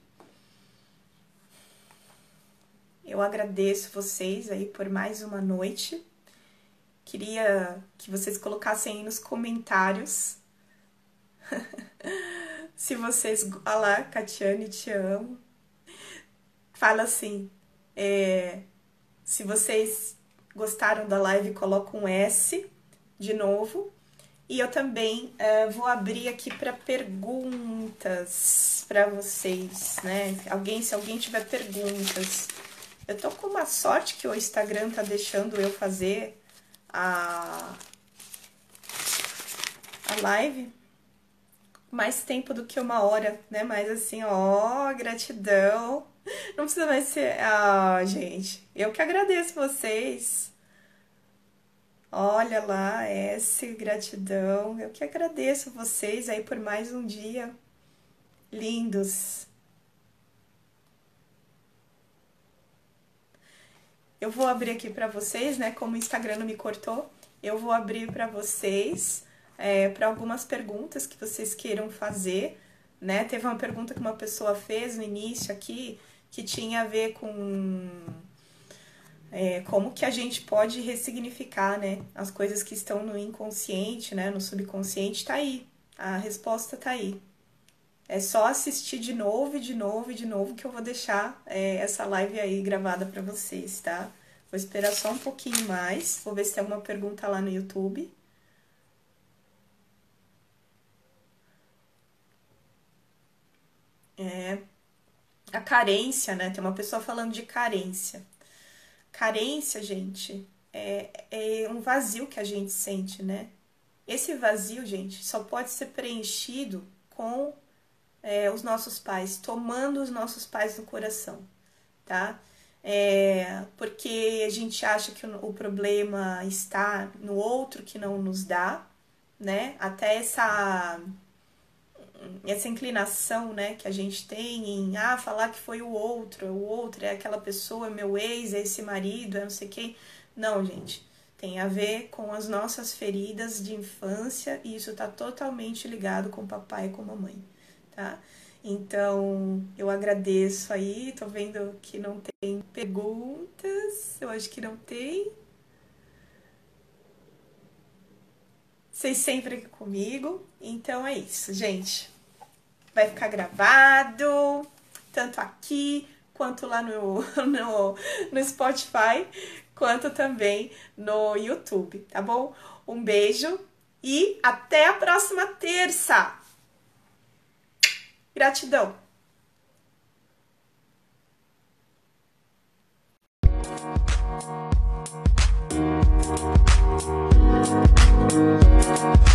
Eu agradeço vocês aí por mais uma noite. Queria que vocês colocassem aí nos comentários se vocês. Olha lá, Catiane, te amo. Fala assim: é, se vocês gostaram da live, coloca um S de novo. E eu também uh, vou abrir aqui para perguntas para vocês, né? Alguém, se alguém tiver perguntas, eu tô com uma sorte que o Instagram tá deixando eu fazer a, a live mais tempo do que uma hora, né? Mas assim, ó, gratidão. Não precisa mais ser. Ah, gente, eu que agradeço vocês. Olha lá, S, gratidão. Eu que agradeço vocês aí por mais um dia. Lindos. Eu vou abrir aqui para vocês, né? Como o Instagram não me cortou, eu vou abrir para vocês é, para algumas perguntas que vocês queiram fazer, né? Teve uma pergunta que uma pessoa fez no início aqui que tinha a ver com é, como que a gente pode ressignificar, né? As coisas que estão no inconsciente, né? No subconsciente, tá aí. A resposta tá aí. É só assistir de novo, de novo, de novo que eu vou deixar é, essa live aí gravada para vocês, tá? Vou esperar só um pouquinho mais. Vou ver se tem alguma pergunta lá no YouTube. É, a carência, né? Tem uma pessoa falando de carência. Carência, gente, é, é um vazio que a gente sente, né? Esse vazio, gente, só pode ser preenchido com é, os nossos pais, tomando os nossos pais no coração, tá? É, porque a gente acha que o, o problema está no outro que não nos dá, né? Até essa essa inclinação, né, que a gente tem em ah, falar que foi o outro, o outro é aquela pessoa, é meu ex, é esse marido, é não sei quem. Não, gente. Tem a ver com as nossas feridas de infância e isso está totalmente ligado com papai e com mamãe tá? Então, eu agradeço aí, tô vendo que não tem perguntas, eu acho que não tem. Vocês sempre aqui comigo, então é isso, gente. Vai ficar gravado, tanto aqui quanto lá no, no, no Spotify, quanto também no YouTube, tá bom? Um beijo e até a próxima terça! Gratidão! Música you